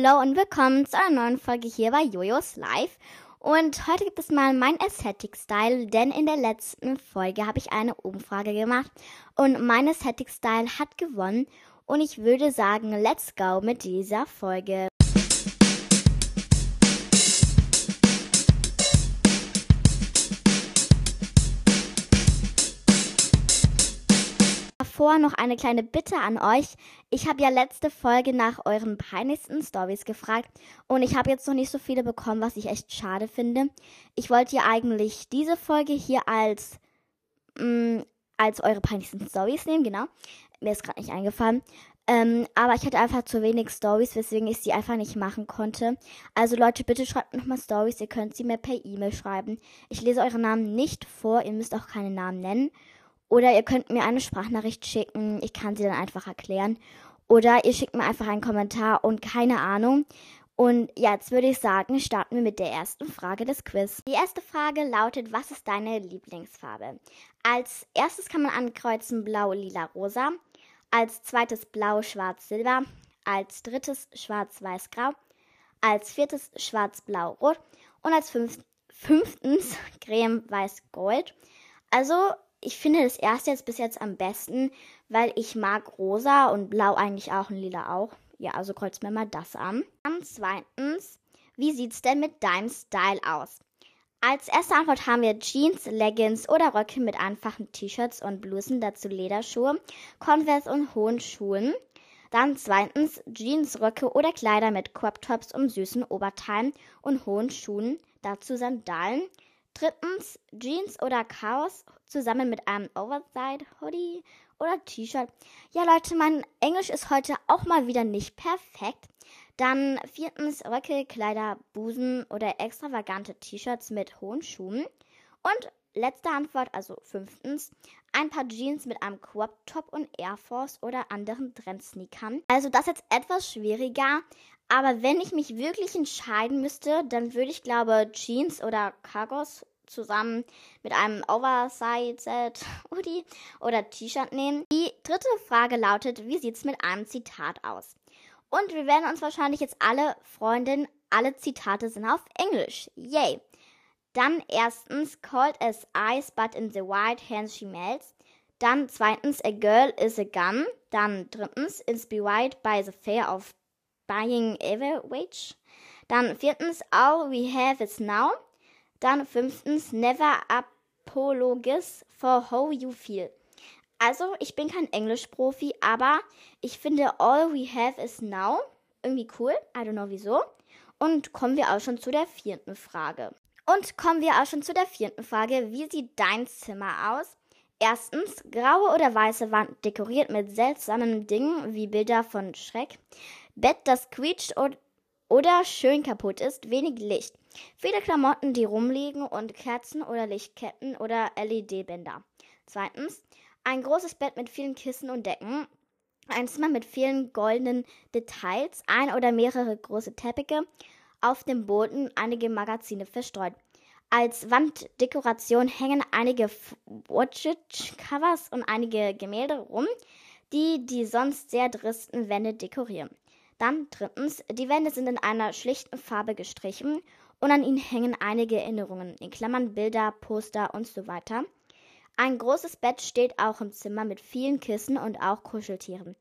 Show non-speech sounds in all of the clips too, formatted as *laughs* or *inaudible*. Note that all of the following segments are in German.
Hallo und willkommen zu einer neuen Folge hier bei Jojos Live. Und heute gibt es mal mein Aesthetic Style, denn in der letzten Folge habe ich eine Umfrage gemacht und mein Aesthetic Style hat gewonnen. Und ich würde sagen, let's go mit dieser Folge. Davor noch eine kleine Bitte an euch. Ich habe ja letzte Folge nach euren peinlichsten Stories gefragt und ich habe jetzt noch nicht so viele bekommen, was ich echt schade finde. Ich wollte ja eigentlich diese Folge hier als mh, mm, als eure peinlichsten Stories nehmen, genau. Mir ist gerade nicht eingefallen. Ähm, aber ich hatte einfach zu wenig Stories, weswegen ich sie einfach nicht machen konnte. Also Leute, bitte schreibt nochmal Stories. Ihr könnt sie mir per E-Mail schreiben. Ich lese eure Namen nicht vor. Ihr müsst auch keine Namen nennen. Oder ihr könnt mir eine Sprachnachricht schicken. Ich kann sie dann einfach erklären. Oder ihr schickt mir einfach einen Kommentar und keine Ahnung. Und jetzt würde ich sagen, starten wir mit der ersten Frage des Quiz. Die erste Frage lautet, was ist deine Lieblingsfarbe? Als erstes kann man ankreuzen blau, lila, rosa. Als zweites blau, schwarz, silber. Als drittes schwarz, weiß, grau. Als viertes schwarz, blau, rot. Und als fünf fünftens *laughs* creme, weiß, gold. Also ich finde das erste jetzt bis jetzt am besten, weil ich mag rosa und blau eigentlich auch und lila auch. Ja, also kreuzt mir mal das an. Dann zweitens, wie sieht's denn mit deinem Style aus? Als erste Antwort haben wir Jeans, Leggings oder Röcke mit einfachen T-Shirts und Blusen, dazu Lederschuhe, Converse und hohen Schuhen. Dann zweitens Jeans, Röcke oder Kleider mit Crop Tops und süßen Oberteilen und hohen Schuhen, dazu Sandalen. Drittens Jeans oder Chaos zusammen mit einem Oversize Hoodie oder T-Shirt. Ja, Leute, mein Englisch ist heute auch mal wieder nicht perfekt. Dann viertens Röcke, Kleider, Busen oder extravagante T-Shirts mit hohen Schuhen. Und letzte Antwort, also fünftens, ein paar Jeans mit einem Crop Top und Air Force oder anderen Trendsneakern. Also das ist jetzt etwas schwieriger, aber wenn ich mich wirklich entscheiden müsste, dann würde ich glaube Jeans oder Cargos zusammen mit einem Oversized *laughs* Hoodie oder T-Shirt nehmen. Die dritte Frage lautet, wie sieht's mit einem Zitat aus? Und wir werden uns wahrscheinlich jetzt alle freuen, alle Zitate sind auf Englisch. Yay! Dann erstens, cold as ice, but in the white hands she melts. Dann zweitens, a girl is a gun. Dann drittens, inspired by the fear of buying average. Dann viertens, all we have is now. Dann fünftens, never apologize for how you feel. Also, ich bin kein Englischprofi, aber ich finde all we have is now irgendwie cool. I don't know wieso. Und kommen wir auch schon zu der vierten Frage. Und kommen wir auch schon zu der vierten Frage. Wie sieht dein Zimmer aus? Erstens, graue oder weiße Wand dekoriert mit seltsamen Dingen wie Bilder von Schreck. Bett, das quietscht oder schön kaputt ist, wenig Licht. Viele Klamotten, die rumliegen und Kerzen oder Lichtketten oder LED-Bänder. Zweitens, ein großes Bett mit vielen Kissen und Decken. Ein Zimmer mit vielen goldenen Details, ein oder mehrere große Teppiche, auf dem Boden einige Magazine verstreut. Als Wanddekoration hängen einige Watchet-Covers und einige Gemälde rum, die die sonst sehr tristen Wände dekorieren. Dann drittens, die Wände sind in einer schlichten Farbe gestrichen und an ihnen hängen einige Erinnerungen, in Klammern Bilder, Poster und so weiter. Ein großes Bett steht auch im Zimmer mit vielen Kissen und auch Kuscheltieren.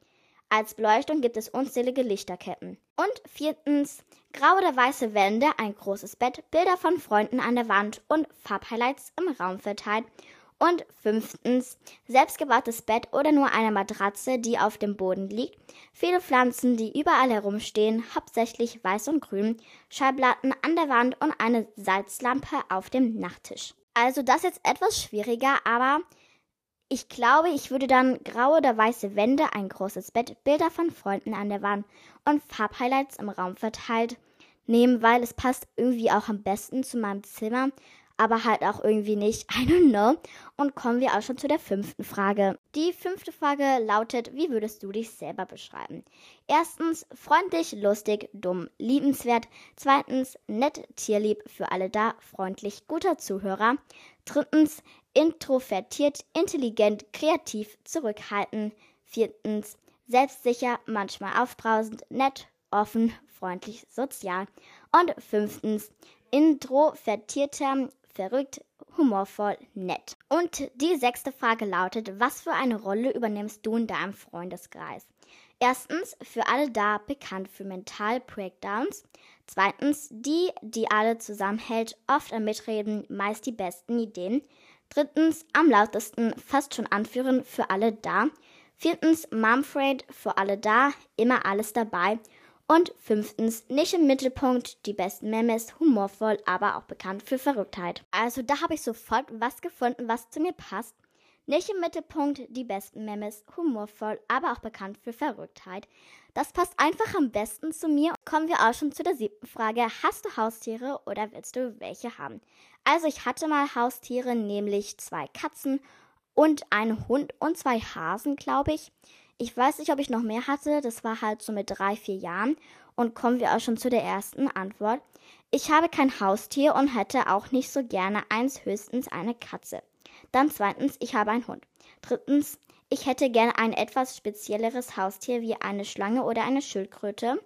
Als Beleuchtung gibt es unzählige Lichterketten. Und viertens, graue oder weiße Wände, ein großes Bett, Bilder von Freunden an der Wand und Farbhighlights im Raum verteilt und fünftens, selbstgebautes Bett oder nur eine Matratze, die auf dem Boden liegt. Viele Pflanzen, die überall herumstehen, hauptsächlich weiß und grün. Schallplatten an der Wand und eine Salzlampe auf dem Nachttisch. Also das jetzt etwas schwieriger, aber ich glaube, ich würde dann graue oder weiße Wände, ein großes Bett, Bilder von Freunden an der Wand und Farbhighlights im Raum verteilt nehmen, weil es passt irgendwie auch am besten zu meinem Zimmer aber halt auch irgendwie nicht. *laughs* I don't know. Und kommen wir auch schon zu der fünften Frage. Die fünfte Frage lautet, wie würdest du dich selber beschreiben? Erstens, freundlich, lustig, dumm, liebenswert. Zweitens, nett, tierlieb, für alle da, freundlich, guter Zuhörer. Drittens, introvertiert, intelligent, kreativ, zurückhaltend. Viertens, selbstsicher, manchmal aufbrausend, nett, offen, freundlich, sozial. Und fünftens, introvertierter, verrückt, humorvoll, nett. Und die sechste Frage lautet, was für eine Rolle übernimmst du in deinem Freundeskreis? Erstens, für alle da bekannt für Mental Breakdowns. Zweitens, die, die alle zusammenhält, oft am Mitreden, meist die besten Ideen. Drittens, am lautesten, fast schon anführen, für alle da. Viertens, Mumfraid, für alle da, immer alles dabei. Und fünftens, nicht im Mittelpunkt, die besten Memes, humorvoll, aber auch bekannt für Verrücktheit. Also da habe ich sofort was gefunden, was zu mir passt. Nicht im Mittelpunkt, die besten Memes, humorvoll, aber auch bekannt für Verrücktheit. Das passt einfach am besten zu mir. Kommen wir auch schon zu der siebten Frage. Hast du Haustiere oder willst du welche haben? Also ich hatte mal Haustiere, nämlich zwei Katzen und einen Hund und zwei Hasen, glaube ich. Ich weiß nicht, ob ich noch mehr hatte. Das war halt so mit drei, vier Jahren. Und kommen wir auch schon zu der ersten Antwort. Ich habe kein Haustier und hätte auch nicht so gerne eins, höchstens eine Katze. Dann zweitens, ich habe einen Hund. Drittens, ich hätte gerne ein etwas spezielleres Haustier wie eine Schlange oder eine Schildkröte.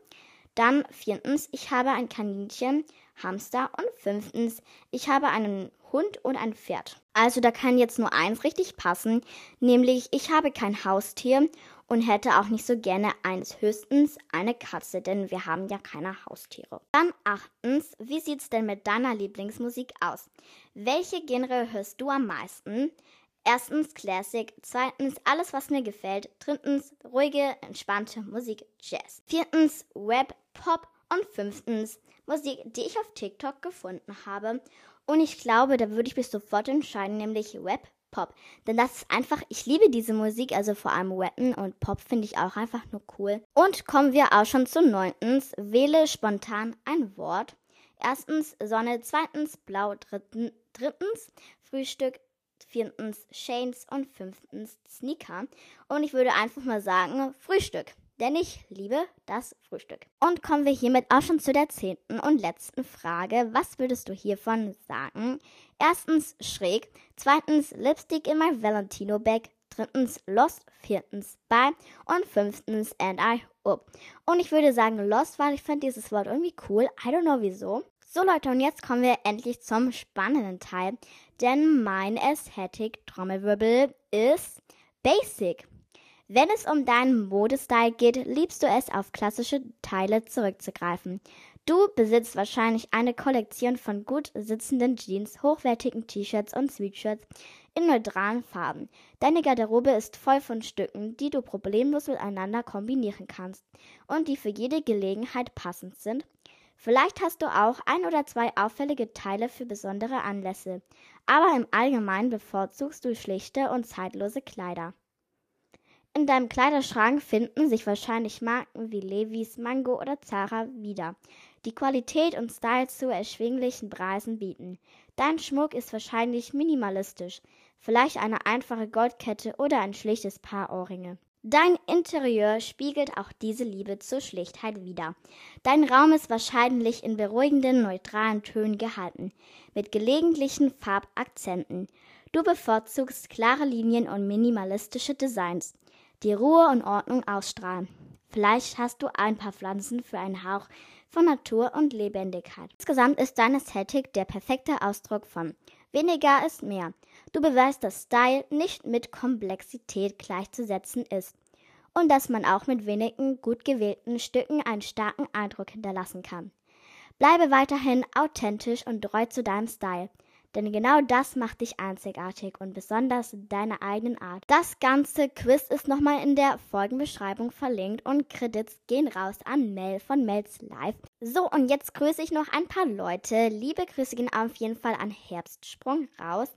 Dann viertens, ich habe ein Kaninchen, Hamster und fünftens, ich habe einen Hund und ein Pferd. Also da kann jetzt nur eins richtig passen, nämlich ich habe kein Haustier und hätte auch nicht so gerne eines, höchstens eine Katze, denn wir haben ja keine Haustiere. Dann achtens, wie sieht's denn mit deiner Lieblingsmusik aus? Welche Genre hörst du am meisten? Erstens Classic, zweitens alles, was mir gefällt, drittens ruhige, entspannte Musik, Jazz, viertens Web, Pop und fünftens Musik, die ich auf TikTok gefunden habe. Und ich glaube, da würde ich mich sofort entscheiden, nämlich Web, Pop. Denn das ist einfach, ich liebe diese Musik, also vor allem Weapon und Pop finde ich auch einfach nur cool. Und kommen wir auch schon zu neuntens. Wähle spontan ein Wort. Erstens Sonne, zweitens Blau, dritten, drittens Frühstück, viertens Shanes und fünftens Sneaker. Und ich würde einfach mal sagen Frühstück denn ich liebe das Frühstück. Und kommen wir hiermit auch schon zu der zehnten und letzten Frage. Was würdest du hiervon sagen? Erstens schräg, zweitens Lipstick in my Valentino Bag, drittens Lost, viertens Bye und fünftens And I Up. Und ich würde sagen Lost, weil ich finde dieses Wort irgendwie cool. I don't know wieso. So Leute, und jetzt kommen wir endlich zum spannenden Teil, denn mein Aesthetic Trommelwirbel ist Basic. Wenn es um deinen Modestyle geht, liebst du es, auf klassische Teile zurückzugreifen. Du besitzt wahrscheinlich eine Kollektion von gut sitzenden Jeans, hochwertigen T-Shirts und Sweatshirts in neutralen Farben. Deine Garderobe ist voll von Stücken, die du problemlos miteinander kombinieren kannst und die für jede Gelegenheit passend sind. Vielleicht hast du auch ein oder zwei auffällige Teile für besondere Anlässe, aber im Allgemeinen bevorzugst du schlichte und zeitlose Kleider. In deinem Kleiderschrank finden sich wahrscheinlich Marken wie Levi's, Mango oder Zara wieder, die Qualität und Style zu erschwinglichen Preisen bieten. Dein Schmuck ist wahrscheinlich minimalistisch, vielleicht eine einfache Goldkette oder ein schlichtes Paar Ohrringe. Dein Interieur spiegelt auch diese Liebe zur Schlichtheit wider. Dein Raum ist wahrscheinlich in beruhigenden, neutralen Tönen gehalten, mit gelegentlichen Farbakzenten. Du bevorzugst klare Linien und minimalistische Designs die Ruhe und Ordnung ausstrahlen. Vielleicht hast du ein paar Pflanzen für einen Hauch von Natur und Lebendigkeit. Insgesamt ist deine Ästhetik der perfekte Ausdruck von weniger ist mehr. Du beweist, dass Style nicht mit Komplexität gleichzusetzen ist und dass man auch mit wenigen gut gewählten Stücken einen starken Eindruck hinterlassen kann. Bleibe weiterhin authentisch und treu zu deinem Style. Denn genau das macht dich einzigartig und besonders in deiner eigenen Art. Das ganze Quiz ist nochmal in der Folgenbeschreibung verlinkt und Credits gehen raus an Mel von Mel's Live. So, und jetzt grüße ich noch ein paar Leute. Liebe Grüße gehen auf jeden Fall an Herbstsprung raus.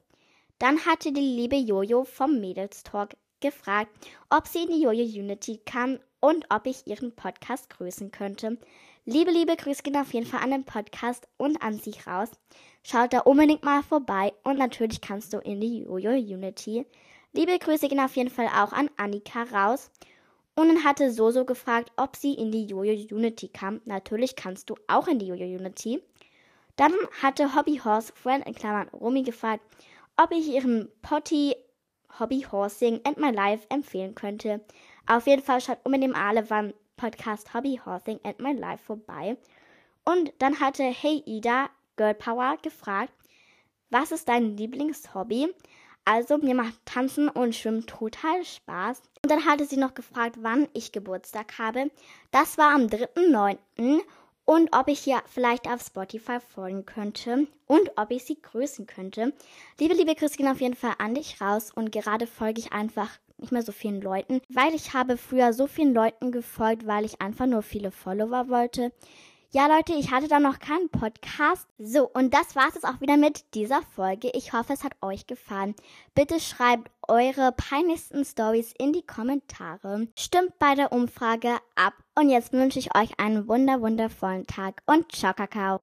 Dann hatte die liebe Jojo vom Mädels Talk gefragt, ob sie in die Jojo Unity kann und ob ich ihren Podcast grüßen könnte. Liebe, liebe Grüße gehen auf jeden Fall an den Podcast und an sich raus. Schaut da unbedingt mal vorbei und natürlich kannst du in die Jojo Unity. Liebe Grüße gehen auf jeden Fall auch an Annika raus. Und dann hatte Soso gefragt, ob sie in die Jojo Unity kam. Natürlich kannst du auch in die Jojo Unity. Dann hatte Hobby Horse Friend in Klammern Romy gefragt, ob ich ihren Potty Hobby Horsing and My Life empfehlen könnte. Auf jeden Fall schaut unbedingt alle, wann Podcast Hobby Horsing and My Life vorbei. Und dann hatte Hey Ida Girl Power gefragt, was ist dein Lieblingshobby? Also mir macht Tanzen und Schwimmen total Spaß. Und dann hatte sie noch gefragt, wann ich Geburtstag habe. Das war am 3.9. Und ob ich hier vielleicht auf Spotify folgen könnte und ob ich sie grüßen könnte. Liebe, liebe Christine, auf jeden Fall an dich raus. Und gerade folge ich einfach nicht mehr so vielen Leuten, weil ich habe früher so vielen Leuten gefolgt, weil ich einfach nur viele Follower wollte. Ja, Leute, ich hatte da noch keinen Podcast. So, und das war's jetzt auch wieder mit dieser Folge. Ich hoffe, es hat euch gefallen. Bitte schreibt eure peinlichsten Stories in die Kommentare. Stimmt bei der Umfrage ab. Und jetzt wünsche ich euch einen wunder wundervollen Tag und ciao, Kakao.